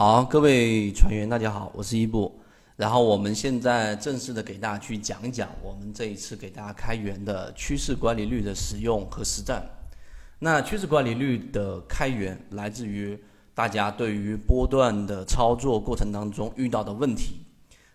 好，各位船员，大家好，我是一布。然后我们现在正式的给大家去讲一讲我们这一次给大家开源的趋势管理率的使用和实战。那趋势管理率的开源来自于大家对于波段的操作过程当中遇到的问题。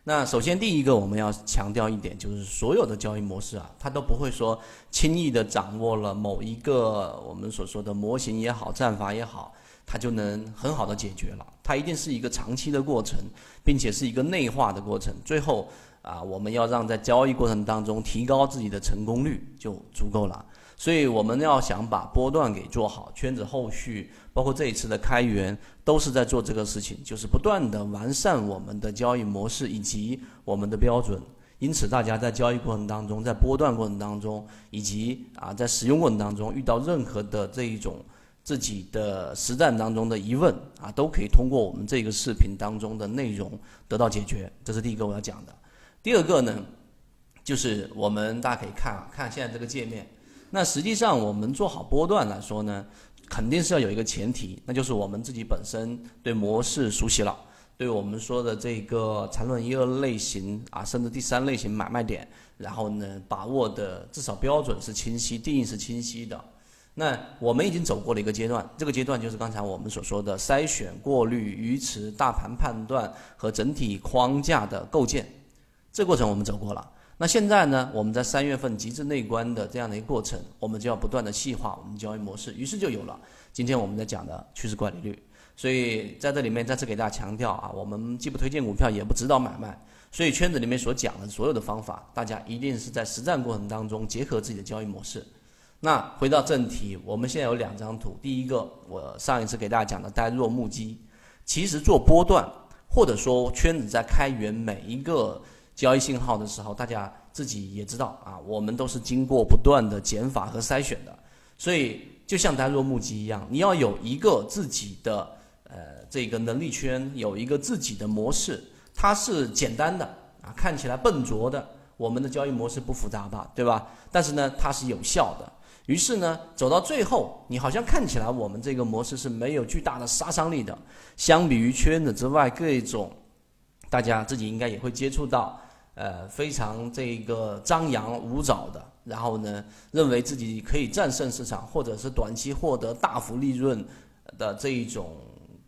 那首先第一个我们要强调一点，就是所有的交易模式啊，它都不会说轻易的掌握了某一个我们所说的模型也好，战法也好。它就能很好的解决了，它一定是一个长期的过程，并且是一个内化的过程。最后啊，我们要让在交易过程当中提高自己的成功率就足够了。所以我们要想把波段给做好，圈子后续包括这一次的开源都是在做这个事情，就是不断的完善我们的交易模式以及我们的标准。因此，大家在交易过程当中，在波段过程当中，以及啊在使用过程当中遇到任何的这一种。自己的实战当中的疑问啊，都可以通过我们这个视频当中的内容得到解决。这是第一个我要讲的。第二个呢，就是我们大家可以看啊，看现在这个界面。那实际上我们做好波段来说呢，肯定是要有一个前提，那就是我们自己本身对模式熟悉了，对我们说的这个缠论一二类型啊，甚至第三类型买卖点，然后呢，把握的至少标准是清晰，定义是清晰的。那我们已经走过了一个阶段，这个阶段就是刚才我们所说的筛选、过滤、鱼池、大盘判断和整体框架的构建，这过程我们走过了。那现在呢，我们在三月份极致内观的这样的一个过程，我们就要不断的细化我们交易模式，于是就有了今天我们在讲的趋势管理率。所以在这里面再次给大家强调啊，我们既不推荐股票，也不指导买卖，所以圈子里面所讲的所有的方法，大家一定是在实战过程当中结合自己的交易模式。那回到正题，我们现在有两张图。第一个，我上一次给大家讲的呆若木鸡，其实做波段或者说圈子在开源每一个交易信号的时候，大家自己也知道啊，我们都是经过不断的减法和筛选的。所以就像呆若木鸡一样，你要有一个自己的呃这个能力圈，有一个自己的模式，它是简单的啊，看起来笨拙的，我们的交易模式不复杂吧，对吧？但是呢，它是有效的。于是呢，走到最后，你好像看起来我们这个模式是没有巨大的杀伤力的。相比于圈子之外各种，大家自己应该也会接触到，呃，非常这个张扬舞爪的，然后呢，认为自己可以战胜市场，或者是短期获得大幅利润的这一种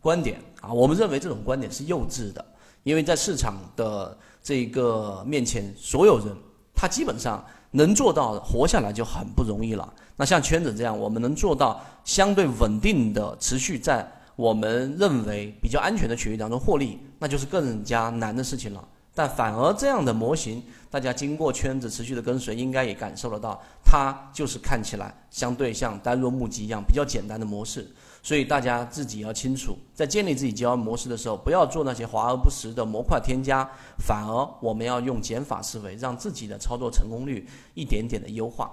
观点啊。我们认为这种观点是幼稚的，因为在市场的这个面前，所有人他基本上。能做到活下来就很不容易了。那像圈子这样，我们能做到相对稳定的持续在我们认为比较安全的区域当中获利，那就是更加难的事情了。但反而这样的模型，大家经过圈子持续的跟随，应该也感受得到，它就是看起来相对像呆若木鸡一样比较简单的模式。所以大家自己要清楚，在建立自己交易模式的时候，不要做那些华而不实的模块添加，反而我们要用减法思维，让自己的操作成功率一点点的优化。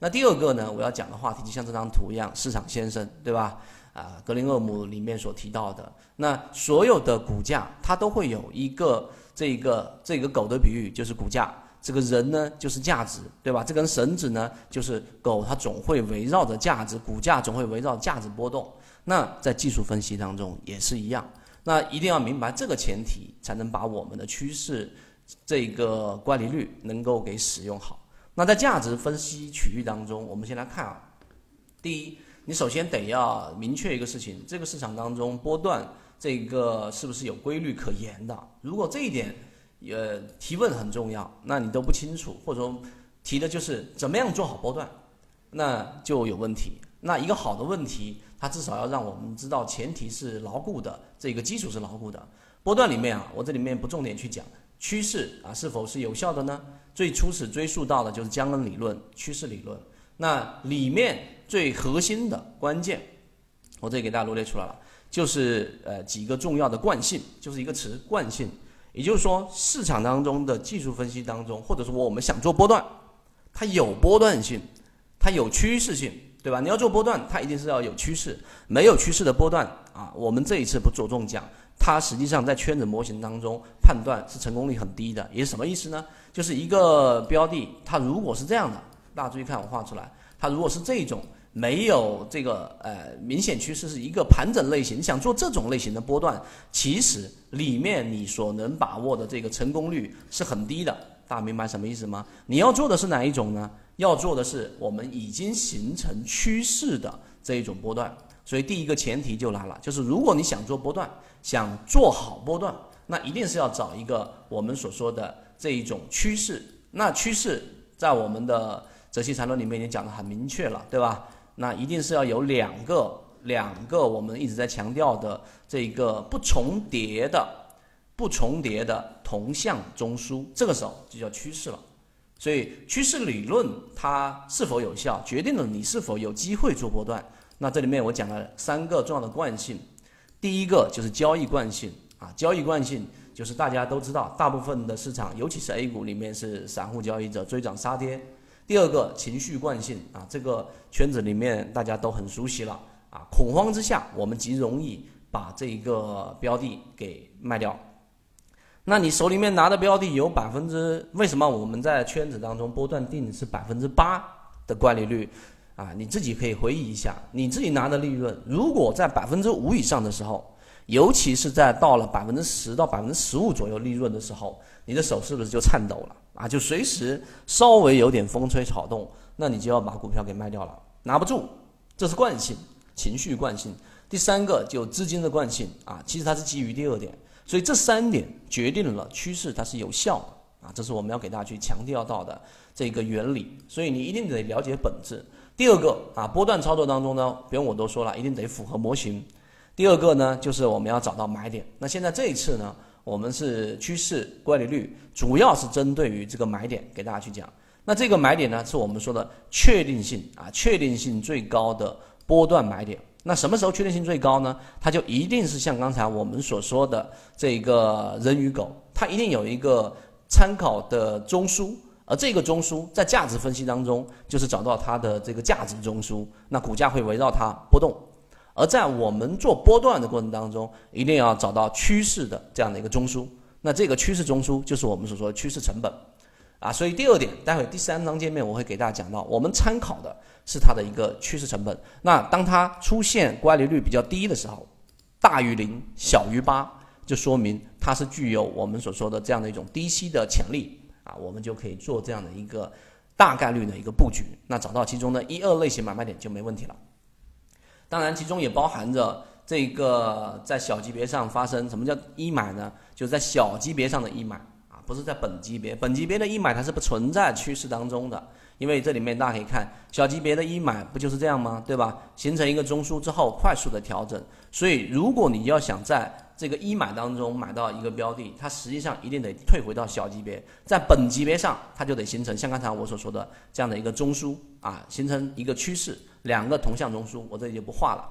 那第二个呢，我要讲的话题就像这张图一样，市场先生，对吧？啊，格林厄姆里面所提到的，那所有的股价它都会有一个。这个这个狗的比喻就是股价，这个人呢就是价值，对吧？这根绳子呢就是狗，它总会围绕着价值，股价总会围绕价值波动。那在技术分析当中也是一样，那一定要明白这个前提，才能把我们的趋势这个乖离率能够给使用好。那在价值分析区域当中，我们先来看啊，第一，你首先得要明确一个事情，这个市场当中波段。这个是不是有规律可言的？如果这一点，呃，提问很重要，那你都不清楚，或者说提的就是怎么样做好波段，那就有问题。那一个好的问题，它至少要让我们知道前提是牢固的，这个基础是牢固的。波段里面啊，我这里面不重点去讲趋势啊是否是有效的呢？最初始追溯到的就是江恩理论、趋势理论。那里面最核心的关键，我这里给大家罗列出来了。就是呃几个重要的惯性，就是一个词惯性，也就是说市场当中的技术分析当中，或者说我们想做波段，它有波段性，它有趋势性，对吧？你要做波段，它一定是要有趋势，没有趋势的波段啊，我们这一次不着重讲，它实际上在圈子模型当中判断是成功率很低的，也是什么意思呢？就是一个标的，它如果是这样的，大家注意看我画出来，它如果是这种。没有这个呃明显趋势，是一个盘整类型。你想做这种类型的波段，其实里面你所能把握的这个成功率是很低的。大家明白什么意思吗？你要做的是哪一种呢？要做的是我们已经形成趋势的这一种波段。所以第一个前提就来了，就是如果你想做波段，想做好波段，那一定是要找一个我们所说的这一种趋势。那趋势在我们的泽西缠论里面已经讲得很明确了，对吧？那一定是要有两个两个我们一直在强调的这个不重叠的不重叠的同向中枢，这个时候就叫趋势了。所以趋势理论它是否有效，决定了你是否有机会做波段。那这里面我讲了三个重要的惯性，第一个就是交易惯性啊，交易惯性就是大家都知道，大部分的市场，尤其是 A 股里面是散户交易者追涨杀跌。第二个情绪惯性啊，这个圈子里面大家都很熟悉了啊，恐慌之下我们极容易把这一个标的给卖掉。那你手里面拿的标的有百分之，为什么我们在圈子当中波段定是百分之八的乖离率？啊，你自己可以回忆一下，你自己拿的利润，如果在百分之五以上的时候，尤其是在到了百分之十到百分之十五左右利润的时候，你的手是不是就颤抖了啊？就随时稍微有点风吹草动，那你就要把股票给卖掉了，拿不住，这是惯性，情绪惯性。第三个就资金的惯性啊，其实它是基于第二点，所以这三点决定了趋势它是有效的啊，这是我们要给大家去强调到的这个原理，所以你一定得了解本质。第二个啊，波段操作当中呢，不用我多说了，一定得符合模型。第二个呢，就是我们要找到买点。那现在这一次呢，我们是趋势乖离率，主要是针对于这个买点给大家去讲。那这个买点呢，是我们说的确定性啊，确定性最高的波段买点。那什么时候确定性最高呢？它就一定是像刚才我们所说的这个人与狗，它一定有一个参考的中枢。而这个中枢在价值分析当中，就是找到它的这个价值中枢，那股价会围绕它波动。而在我们做波段的过程当中，一定要找到趋势的这样的一个中枢。那这个趋势中枢就是我们所说的趋势成本啊。所以第二点，待会第三章界面我会给大家讲到，我们参考的是它的一个趋势成本。那当它出现乖离率比较低的时候，大于零，小于八，就说明它是具有我们所说的这样的一种低吸的潜力。啊，我们就可以做这样的一个大概率的一个布局，那找到其中的一二类型买卖点就没问题了。当然，其中也包含着这个在小级别上发生什么叫一买呢？就是在小级别上的一买啊，不是在本级别，本级别的一买它是不存在趋势当中的，因为这里面大家可以看小级别的一买不就是这样吗？对吧？形成一个中枢之后快速的调整，所以如果你要想在这个一买当中买到一个标的，它实际上一定得退回到小级别，在本级别上，它就得形成像刚才我所说的这样的一个中枢啊，形成一个趋势，两个同向中枢，我这里就不画了。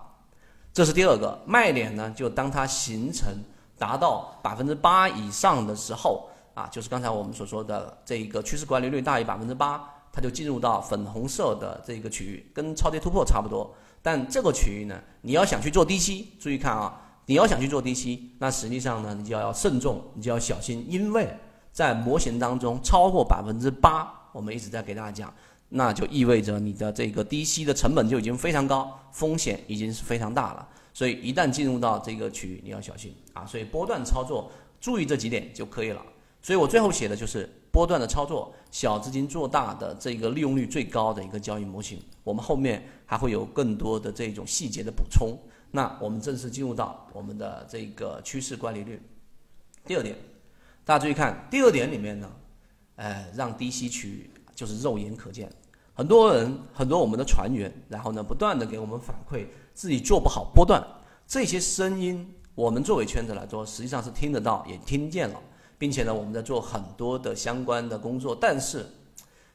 这是第二个卖点呢，就当它形成达到百分之八以上的时候啊，就是刚才我们所说的这一个趋势管理率大于百分之八，它就进入到粉红色的这个区域，跟超跌突破差不多。但这个区域呢，你要想去做低吸，注意看啊。你要想去做低吸，那实际上呢，你就要慎重，你就要小心，因为在模型当中超过百分之八，我们一直在给大家讲，那就意味着你的这个低吸的成本就已经非常高，风险已经是非常大了。所以一旦进入到这个区域，你要小心啊。所以波段操作注意这几点就可以了。所以我最后写的就是波段的操作，小资金做大的这个利用率最高的一个交易模型。我们后面还会有更多的这种细节的补充。那我们正式进入到我们的这个趋势管理率。第二点，大家注意看，第二点里面呢，呃，让低吸区域就是肉眼可见。很多人，很多我们的船员，然后呢，不断的给我们反馈自己做不好波段，这些声音，我们作为圈子来说，实际上是听得到，也听见了，并且呢，我们在做很多的相关的工作。但是，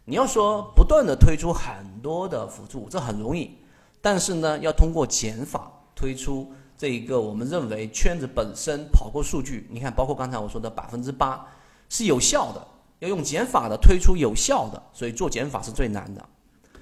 你要说不断的推出很多的辅助，这很容易，但是呢，要通过减法。推出这一个，我们认为圈子本身跑过数据，你看，包括刚才我说的百分之八是有效的，要用减法的推出有效的，所以做减法是最难的。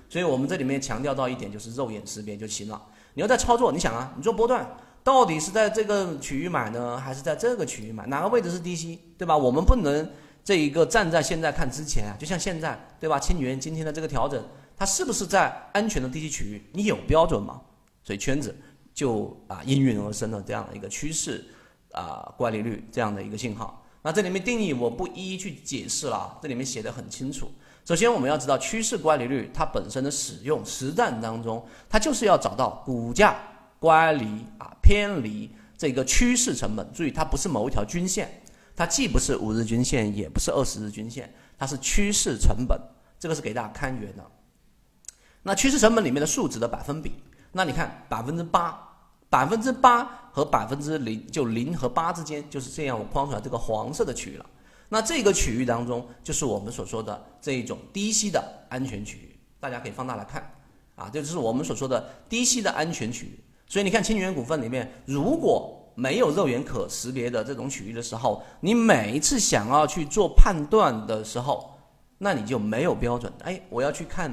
所以我们这里面强调到一点，就是肉眼识别就行了。你要在操作，你想啊，你做波段到底是在这个区域买呢，还是在这个区域买？哪个位置是低吸，对吧？我们不能这一个站在现在看之前啊，就像现在，对吧？清源今天的这个调整。它是不是在安全的低吸区域？你有标准吗？所以圈子就啊应运而生了这样的一个趋势啊乖离率这样的一个信号。那这里面定义我不一一去解释了，这里面写的很清楚。首先我们要知道趋势乖离率它本身的使用实战当中，它就是要找到股价乖离啊偏离这个趋势成本。注意，它不是某一条均线。它既不是五日均线，也不是二十日均线，它是趋势成本，这个是给大家看源的。那趋势成本里面的数值的百分比，那你看百分之八，百分之八和百分之零，就零和八之间就是这样，我框出来这个黄色的区域了。那这个区域当中，就是我们所说的这一种低吸的安全区域，大家可以放大来看，啊，这就是我们所说的低吸的安全区域。所以你看清源股份里面，如果没有肉眼可识别的这种区域的时候，你每一次想要去做判断的时候，那你就没有标准。哎，我要去看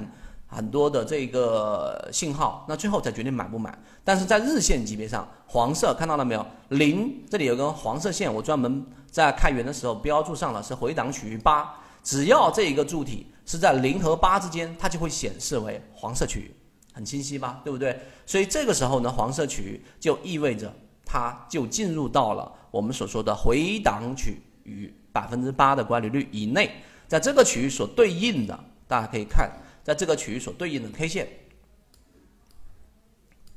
很多的这个信号，那最后才决定买不买。但是在日线级别上，黄色看到了没有？零这里有根黄色线，我专门在开源的时候标注上了，是回档区域八。只要这一个柱体是在零和八之间，它就会显示为黄色区域，很清晰吧？对不对？所以这个时候呢，黄色区域就意味着。它就进入到了我们所说的回档区域百分之八的乖离率以内，在这个区域所对应的，大家可以看，在这个区域所对应的 K 线，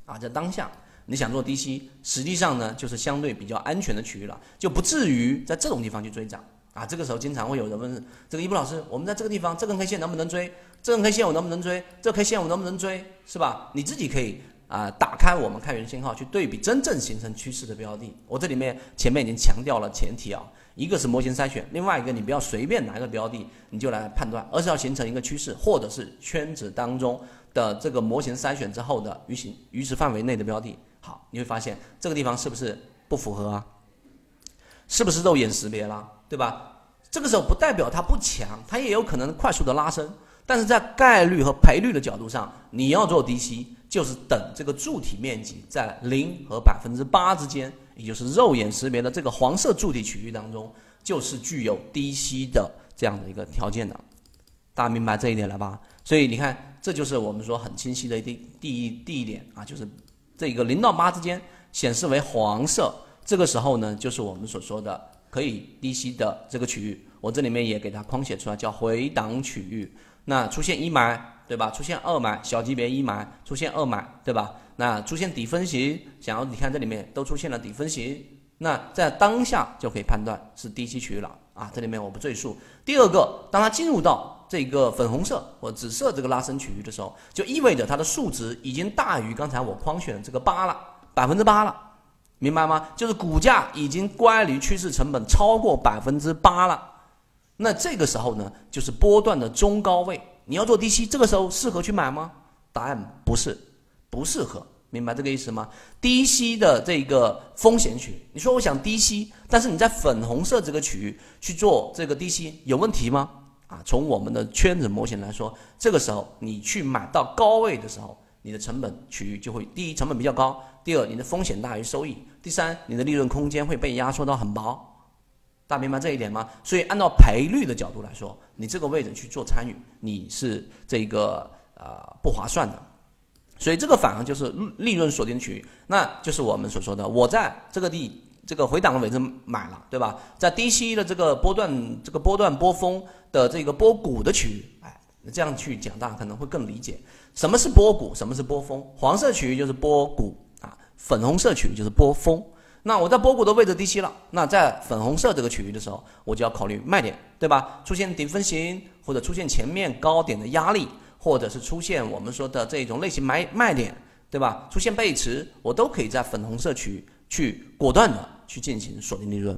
啊，在当下你想做低吸，实际上呢就是相对比较安全的区域了，就不至于在这种地方去追涨啊。这个时候经常会有人问这个一博老师，我们在这个地方这根 K 线能不能追？这根 K 线我能不能追？这 K 线我能不能追？是吧？你自己可以。啊，打开我们开源信号去对比真正形成趋势的标的。我这里面前面已经强调了前提啊，一个是模型筛选，另外一个你不要随便拿一个标的你就来判断，而是要形成一个趋势，或者是圈子当中的这个模型筛选之后的鱼形鱼池范围内的标的。好，你会发现这个地方是不是不符合啊？是不是肉眼识别了，对吧？这个时候不代表它不强，它也有可能快速的拉升，但是在概率和赔率的角度上，你要做低吸。就是等这个柱体面积在零和百分之八之间，也就是肉眼识别的这个黄色柱体区域当中，就是具有低吸的这样的一个条件的。大家明白这一点了吧？所以你看，这就是我们说很清晰的一第第一第一点啊，就是这个零到八之间显示为黄色，这个时候呢，就是我们所说的可以低吸的这个区域。我这里面也给它框写出来，叫回档区域。那出现一买。对吧？出现二买小级别一买，出现二买，对吧？那出现底分型，想要你看这里面都出现了底分型，那在当下就可以判断是低吸区域了啊。这里面我不赘述。第二个，当它进入到这个粉红色或紫色这个拉升区域的时候，就意味着它的数值已经大于刚才我框选的这个八了，百分之八了，明白吗？就是股价已经乖离趋势成本超过百分之八了。那这个时候呢，就是波段的中高位。你要做低吸，这个时候适合去买吗？答案不是，不适合，明白这个意思吗？低吸的这个风险区，你说我想低吸，但是你在粉红色这个区域去做这个低吸有问题吗？啊，从我们的圈子模型来说，这个时候你去买到高位的时候，你的成本区域就会第一成本比较高，第二你的风险大于收益，第三你的利润空间会被压缩到很薄。大家明白这一点吗？所以按照赔率的角度来说，你这个位置去做参与，你是这个呃不划算的。所以这个反而就是利润锁定区域，那就是我们所说的，我在这个地这个回档的位置买了，对吧？在低吸的这个波段这个波段波峰的这个波谷的区域，哎，这样去讲大家可能会更理解什么是波谷，什么是波峰。黄色区域就是波谷啊，粉红色区域就是波峰。那我在波谷的位置低吸了，那在粉红色这个区域的时候，我就要考虑卖点，对吧？出现顶分型，或者出现前面高点的压力，或者是出现我们说的这种类型买卖点，对吧？出现背驰，我都可以在粉红色区域去果断的去进行锁定利润。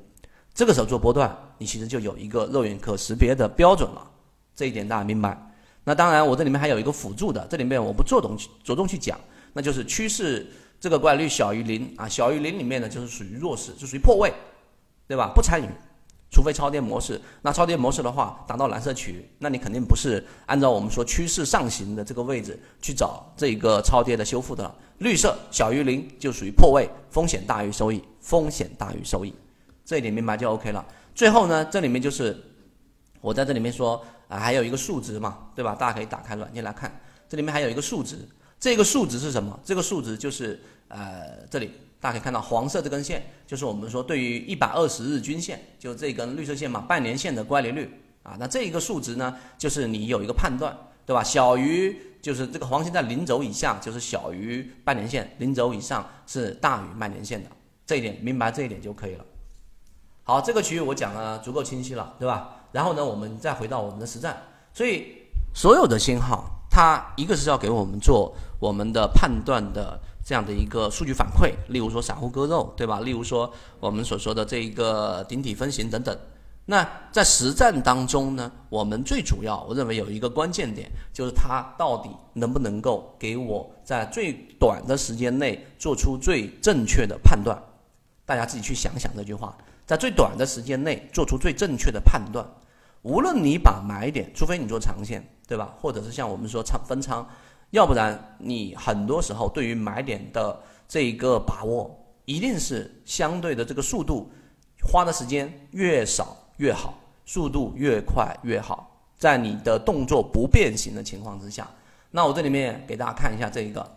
这个时候做波段，你其实就有一个肉眼可识别的标准了，这一点大家明白？那当然，我这里面还有一个辅助的，这里面我不着重去着重去讲，那就是趋势。这个概率小于零啊，小于零里面呢就是属于弱势，就属于破位，对吧？不参与，除非超跌模式。那超跌模式的话，达到蓝色区域，那你肯定不是按照我们说趋势上行的这个位置去找这个超跌的修复的了。绿色小于零就属于破位，风险大于收益，风险大于收益，这一点明白就 OK 了。最后呢，这里面就是我在这里面说啊，还有一个数值嘛，对吧？大家可以打开软件来看。这里面还有一个数值，这个数值是什么？这个数值就是呃，这里大家可以看到黄色这根线，就是我们说对于一百二十日均线，就这根绿色线嘛，半年线的乖离率啊。那这一个数值呢，就是你有一个判断，对吧？小于就是这个黄线在零轴以下，就是小于半年线；零轴以上是大于半年线的。这一点明白这一点就可以了。好，这个区域我讲了足够清晰了，对吧？然后呢，我们再回到我们的实战。所以所有的信号，它一个是要给我们做我们的判断的这样的一个数据反馈，例如说散户割肉，对吧？例如说我们所说的这一个顶体分型等等。那在实战当中呢，我们最主要我认为有一个关键点，就是它到底能不能够给我在最短的时间内做出最正确的判断。大家自己去想想这句话，在最短的时间内做出最正确的判断。无论你把买点，除非你做长线，对吧？或者是像我们说仓分仓，要不然你很多时候对于买点的这一个把握，一定是相对的这个速度，花的时间越少越好，速度越快越好。在你的动作不变形的情况之下，那我这里面给大家看一下这一个，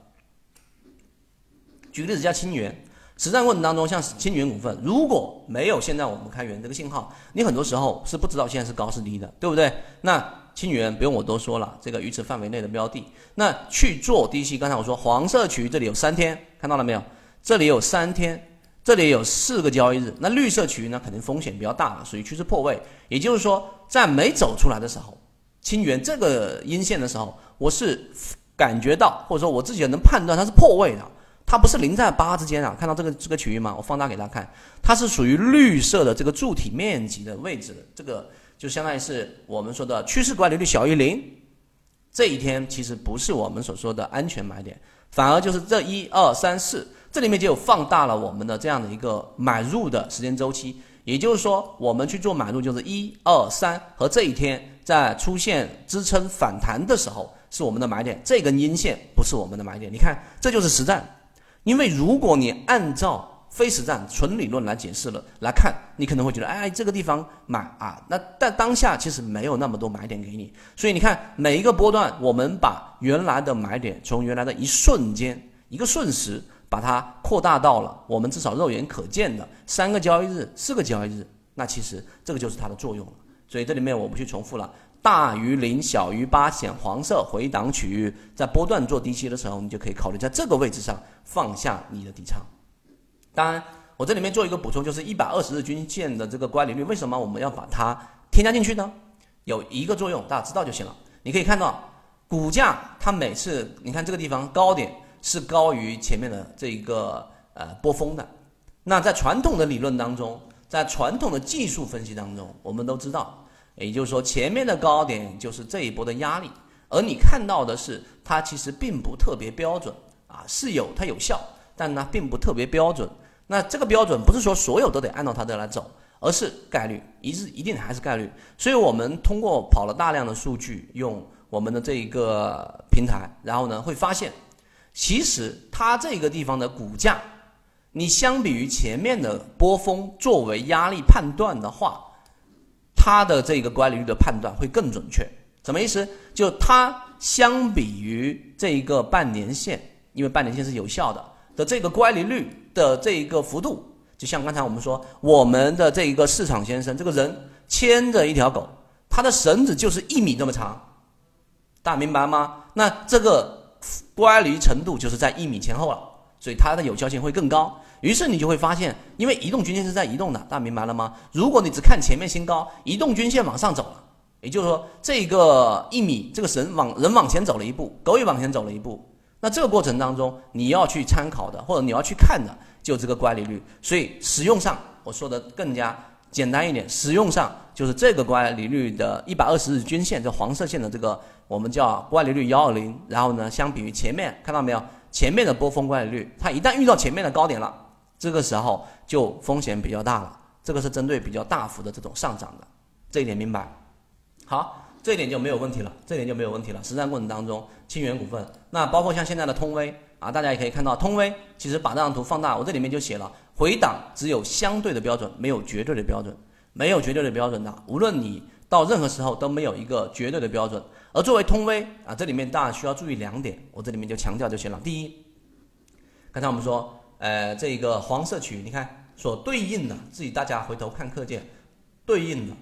举个例子叫清源。实战过程当中，像清源股份，如果没有现在我们开源这个信号，你很多时候是不知道现在是高是低的，对不对？那清源不用我多说了，这个鱼池范围内的标的，那去做低吸。刚才我说黄色区域这里有三天，看到了没有？这里有三天，这里有四个交易日。那绿色区域呢，肯定风险比较大了，属于趋势破位。也就是说，在没走出来的时候，清源这个阴线的时候，我是感觉到，或者说我自己能判断它是破位的。它不是零在八之间啊，看到这个这个区域吗？我放大给大家看，它是属于绿色的这个柱体面积的位置，这个就相当于是我们说的趋势管理率小于零，这一天其实不是我们所说的安全买点，反而就是这一二三四，这里面就放大了我们的这样的一个买入的时间周期，也就是说我们去做买入就是一二三和这一天在出现支撑反弹的时候是我们的买点，这根阴线不是我们的买点，你看这就是实战。因为如果你按照非实战纯理论来解释了来看，你可能会觉得，哎，这个地方买啊，那但当下其实没有那么多买点给你，所以你看每一个波段，我们把原来的买点从原来的一瞬间一个瞬时，把它扩大到了我们至少肉眼可见的三个交易日、四个交易日，那其实这个就是它的作用了。所以这里面我不去重复了。大于零，小于八，显黄色回档区域，在波段做低吸的时候，你就可以考虑在这个位置上放下你的底仓。当然，我这里面做一个补充，就是一百二十日均线的这个乖离率，为什么我们要把它添加进去呢？有一个作用，大家知道就行了。你可以看到，股价它每次，你看这个地方高点是高于前面的这一个呃波峰的。那在传统的理论当中，在传统的技术分析当中，我们都知道。也就是说，前面的高点就是这一波的压力，而你看到的是它其实并不特别标准啊，是有它有效，但呢并不特别标准。那这个标准不是说所有都得按照它的来走，而是概率，一是一定还是概率。所以我们通过跑了大量的数据，用我们的这一个平台，然后呢会发现，其实它这个地方的股价，你相比于前面的波峰作为压力判断的话。它的这个乖离率的判断会更准确，什么意思？就它相比于这一个半年线，因为半年线是有效的的这个乖离率的这一个幅度，就像刚才我们说，我们的这一个市场先生这个人牵着一条狗，他的绳子就是一米这么长，大家明白吗？那这个乖离程度就是在一米前后了，所以它的有效性会更高。于是你就会发现，因为移动均线是在移动的，大家明白了吗？如果你只看前面新高，移动均线往上走了，也就是说，这个一米这个绳往人往前走了一步，狗也往前走了一步。那这个过程当中，你要去参考的，或者你要去看的，就这个乖离率。所以使用上，我说的更加简单一点，使用上就是这个乖离率的一百二十日均线，这黄色线的这个我们叫乖离率幺二零。然后呢，相比于前面看到没有，前面的波峰乖离率，它一旦遇到前面的高点了。这个时候就风险比较大了，这个是针对比较大幅的这种上涨的，这一点明白？好，这点就没有问题了，这点就没有问题了。实战过程当中，清源股份，那包括像现在的通威啊，大家也可以看到，通威其实把这张图放大，我这里面就写了，回档只有相对的标准，没有绝对的标准，没有绝对的标准的。无论你到任何时候都没有一个绝对的标准。而作为通威啊，这里面大家需要注意两点，我这里面就强调就行了。第一，刚才我们说，呃，这个黄色区域，你看所对应的，自己大家回头看课件，对应的，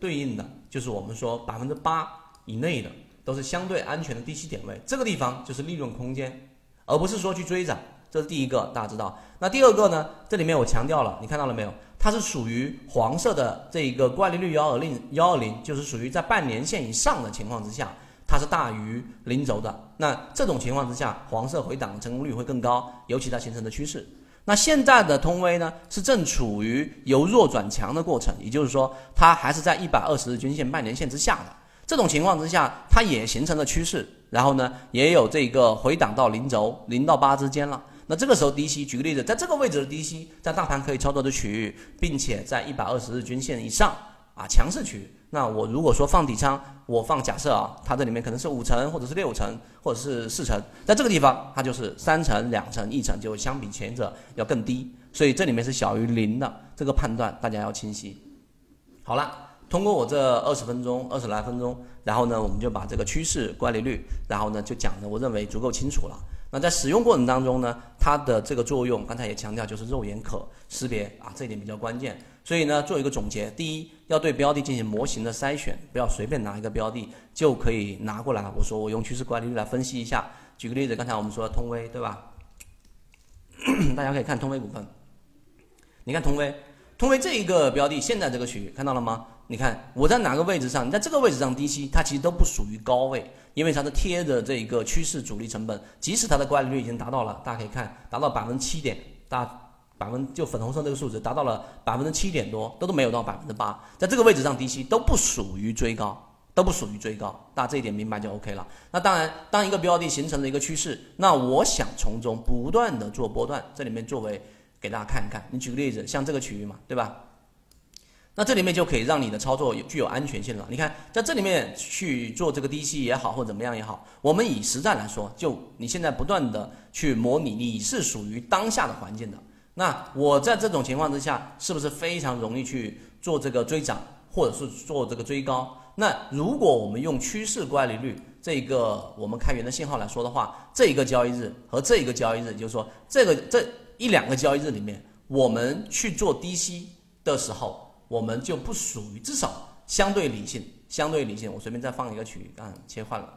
对应的就是我们说百分之八以内的都是相对安全的低吸点位，这个地方就是利润空间，而不是说去追涨。这是第一个，大家知道。那第二个呢？这里面我强调了，你看到了没有？它是属于黄色的这一个惯例率幺二零幺二零，就是属于在半年线以上的情况之下，它是大于零轴的。那这种情况之下，黄色回档成功率会更高，尤其它形成的趋势。那现在的通威呢，是正处于由弱转强的过程，也就是说，它还是在一百二十日均线半年线之下的。这种情况之下，它也形成了趋势，然后呢，也有这个回档到零轴零到八之间了。那这个时候低吸，举个例子，在这个位置的低吸，在大盘可以操作的区域，并且在一百二十日均线以上啊强势区。那我如果说放底仓，我放假设啊，它这里面可能是五成，或者是六成，或者是四成，在这个地方它就是三成、两成、一成，就相比前者要更低。所以这里面是小于零的，这个判断大家要清晰。好了，通过我这二十分钟、二十来分钟，然后呢，我们就把这个趋势乖离率，然后呢就讲的我认为足够清楚了。那在使用过程当中呢，它的这个作用，刚才也强调就是肉眼可识别啊，这一点比较关键。所以呢，做一个总结，第一，要对标的进行模型的筛选，不要随便拿一个标的就可以拿过来。我说我用趋势管理率来分析一下。举个例子，刚才我们说通威，对吧？大家可以看通威股份，你看通威，通威这一个标的，现在这个区域看到了吗？你看我在哪个位置上？你在这个位置上低吸，它其实都不属于高位，因为它是贴着这一个趋势主力成本，即使它的乖离率已经达到了，大家可以看达到百分之七点，大百分就粉红色这个数值达到了百分之七点多，都都没有到百分之八，在这个位置上低吸都不属于追高，都不属于追高，大家这一点明白就 OK 了。那当然，当一个标的形成了一个趋势，那我想从中不断的做波段，这里面作为给大家看一看，你举个例子，像这个区域嘛，对吧？那这里面就可以让你的操作有具有安全性了。你看，在这里面去做这个低吸也好，或怎么样也好，我们以实战来说，就你现在不断的去模拟，你是属于当下的环境的。那我在这种情况之下，是不是非常容易去做这个追涨，或者是做这个追高？那如果我们用趋势乖离率这一个我们开源的信号来说的话，这一个交易日和这一个交易日，就是说这个这一两个交易日里面，我们去做低吸的时候。我们就不属于，至少相对理性，相对理性。我随便再放一个曲，嗯，切换了，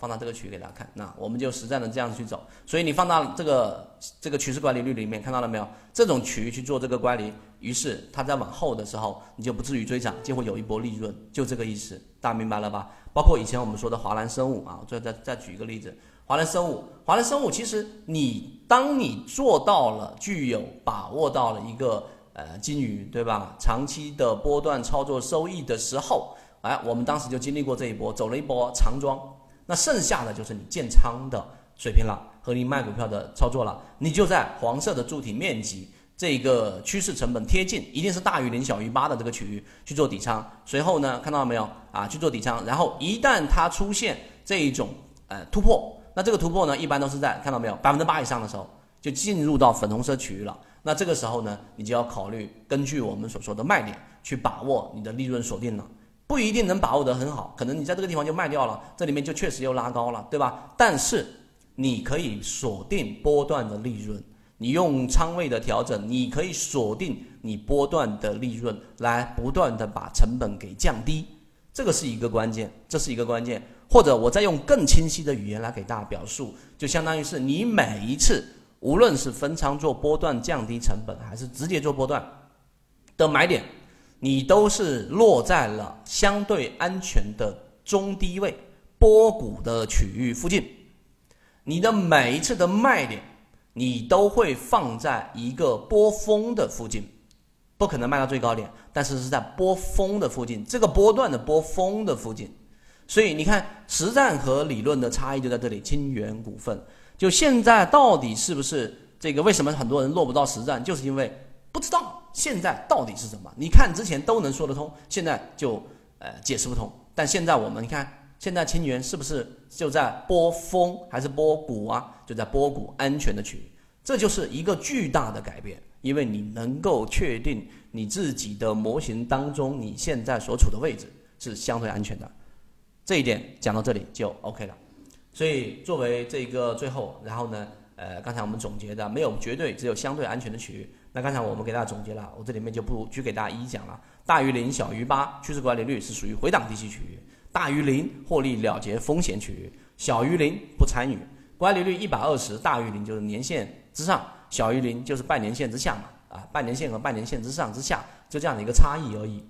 放到这个区域给大家看。那我们就实战的这样子去走。所以你放到这个这个趋势管理率里面，看到了没有？这种区域去做这个管理，于是它在往后的时候，你就不至于追涨，就会有一波利润，就这个意思。大家明白了吧？包括以前我们说的华兰生物啊，再再再举一个例子，华兰生物，华兰生物其实你当你做到了，具有把握到了一个。呃，金鱼对吧？长期的波段操作收益的时候，哎，我们当时就经历过这一波，走了一波长庄。那剩下的就是你建仓的水平了，和你卖股票的操作了。你就在黄色的柱体面积这个趋势成本贴近，一定是大于零小于八的这个区域去做底仓。随后呢，看到没有啊？去做底仓，然后一旦它出现这一种呃突破，那这个突破呢，一般都是在看到没有百分之八以上的时候，就进入到粉红色区域了。那这个时候呢，你就要考虑根据我们所说的卖点去把握你的利润锁定了，不一定能把握得很好，可能你在这个地方就卖掉了，这里面就确实又拉高了，对吧？但是你可以锁定波段的利润，你用仓位的调整，你可以锁定你波段的利润，来不断的把成本给降低，这个是一个关键，这是一个关键。或者我再用更清晰的语言来给大家表述，就相当于是你每一次。无论是分仓做波段降低成本，还是直接做波段的买点，你都是落在了相对安全的中低位波谷的区域附近。你的每一次的卖点，你都会放在一个波峰的附近，不可能卖到最高点，但是是在波峰的附近，这个波段的波峰的附近。所以你看，实战和理论的差异就在这里。清源股份。就现在到底是不是这个？为什么很多人落不到实战？就是因为不知道现在到底是什么。你看之前都能说得通，现在就呃解释不通。但现在我们看，现在清源是不是就在波峰还是波谷啊？就在波谷安全的区域，这就是一个巨大的改变。因为你能够确定你自己的模型当中你现在所处的位置，是相对安全的。这一点讲到这里就 OK 了。所以作为这个最后，然后呢，呃，刚才我们总结的没有绝对，只有相对安全的区域。那刚才我们给大家总结了，我这里面就不去给大家一一讲了。大于零，小于八，趋势管理率是属于回档低吸区域；大于零，获利了结风险区域；小于零，不参与。管理率一百二十，大于零就是年线之上，小于零就是半年线之下嘛。啊，半年线和半年线之上之下，就这样的一个差异而已。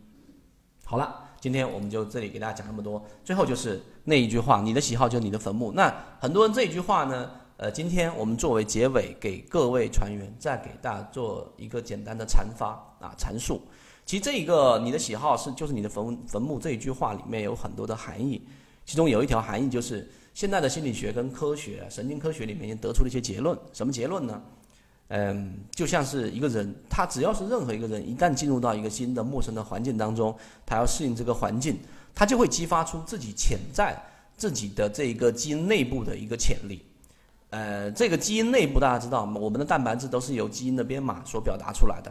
好了，今天我们就这里给大家讲那么多。最后就是那一句话：你的喜好就是你的坟墓。那很多人这一句话呢？呃，今天我们作为结尾，给各位船员再给大家做一个简单的阐发啊阐述。其实这一个你的喜好是就是你的坟坟墓这一句话里面有很多的含义，其中有一条含义就是现在的心理学跟科学、神经科学里面已经得出了一些结论。什么结论呢？嗯，就像是一个人，他只要是任何一个人，一旦进入到一个新的陌生的环境当中，他要适应这个环境，他就会激发出自己潜在自己的这一个基因内部的一个潜力。呃，这个基因内部大家知道，我们的蛋白质都是由基因的编码所表达出来的。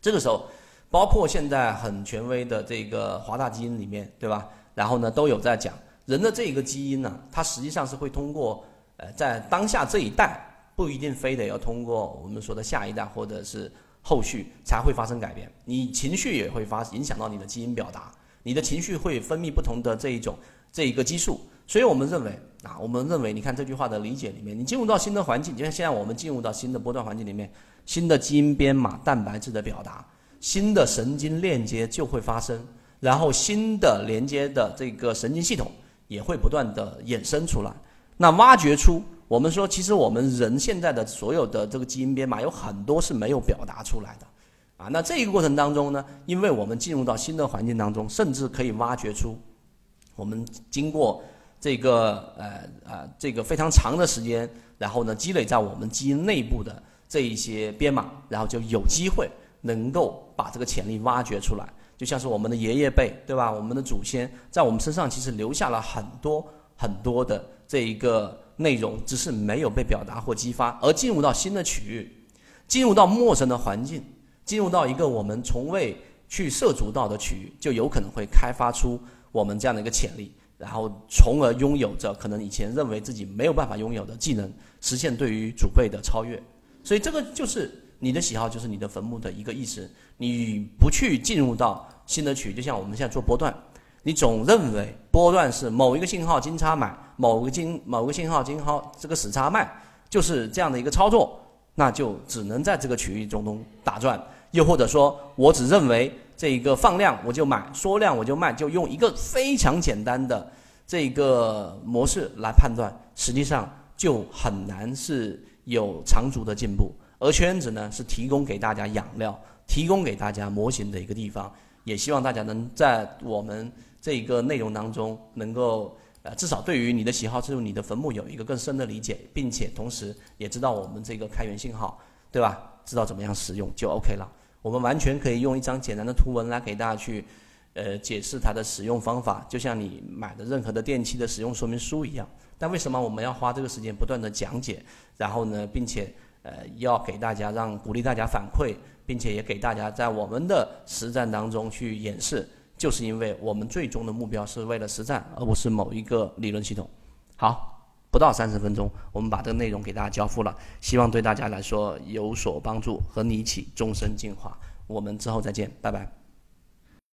这个时候，包括现在很权威的这个华大基因里面，对吧？然后呢，都有在讲人的这个基因呢，它实际上是会通过呃，在当下这一代不一定非得要通过我们说的下一代或者是后续才会发生改变。你情绪也会发影响到你的基因表达，你的情绪会分泌不同的这一种这一个激素。所以我们认为啊，我们认为，你看这句话的理解里面，你进入到新的环境，就像现在我们进入到新的波段环境里面，新的基因编码、蛋白质的表达，新的神经链接就会发生，然后新的连接的这个神经系统也会不断的衍生出来。那挖掘出我们说，其实我们人现在的所有的这个基因编码有很多是没有表达出来的啊。那这一个过程当中呢，因为我们进入到新的环境当中，甚至可以挖掘出我们经过。这个呃呃，这个非常长的时间，然后呢，积累在我们基因内部的这一些编码，然后就有机会能够把这个潜力挖掘出来。就像是我们的爷爷辈，对吧？我们的祖先在我们身上其实留下了很多很多的这一个内容，只是没有被表达或激发，而进入到新的区域，进入到陌生的环境，进入到一个我们从未去涉足到的区域，就有可能会开发出我们这样的一个潜力。然后，从而拥有着可能以前认为自己没有办法拥有的技能，实现对于祖辈的超越。所以，这个就是你的喜好，就是你的坟墓的一个意思。你不去进入到新的区，就像我们现在做波段，你总认为波段是某一个信号金叉买，某个金某个信号金号这个死叉卖，就是这样的一个操作，那就只能在这个区域中中打转。又或者说，我只认为。这一个放量我就买，缩量我就卖，就用一个非常简单的这个模式来判断，实际上就很难是有长足的进步。而圈子呢，是提供给大家养料、提供给大家模型的一个地方。也希望大家能在我们这个内容当中，能够呃至少对于你的喜好进入你的坟墓有一个更深的理解，并且同时也知道我们这个开源信号，对吧？知道怎么样使用就 OK 了。我们完全可以用一张简单的图文来给大家去，呃，解释它的使用方法，就像你买的任何的电器的使用说明书一样。但为什么我们要花这个时间不断的讲解，然后呢，并且呃要给大家让鼓励大家反馈，并且也给大家在我们的实战当中去演示，就是因为我们最终的目标是为了实战，而不是某一个理论系统。好。不到三十分钟，我们把这个内容给大家交付了，希望对大家来说有所帮助，和你一起终身进化。我们之后再见，拜拜。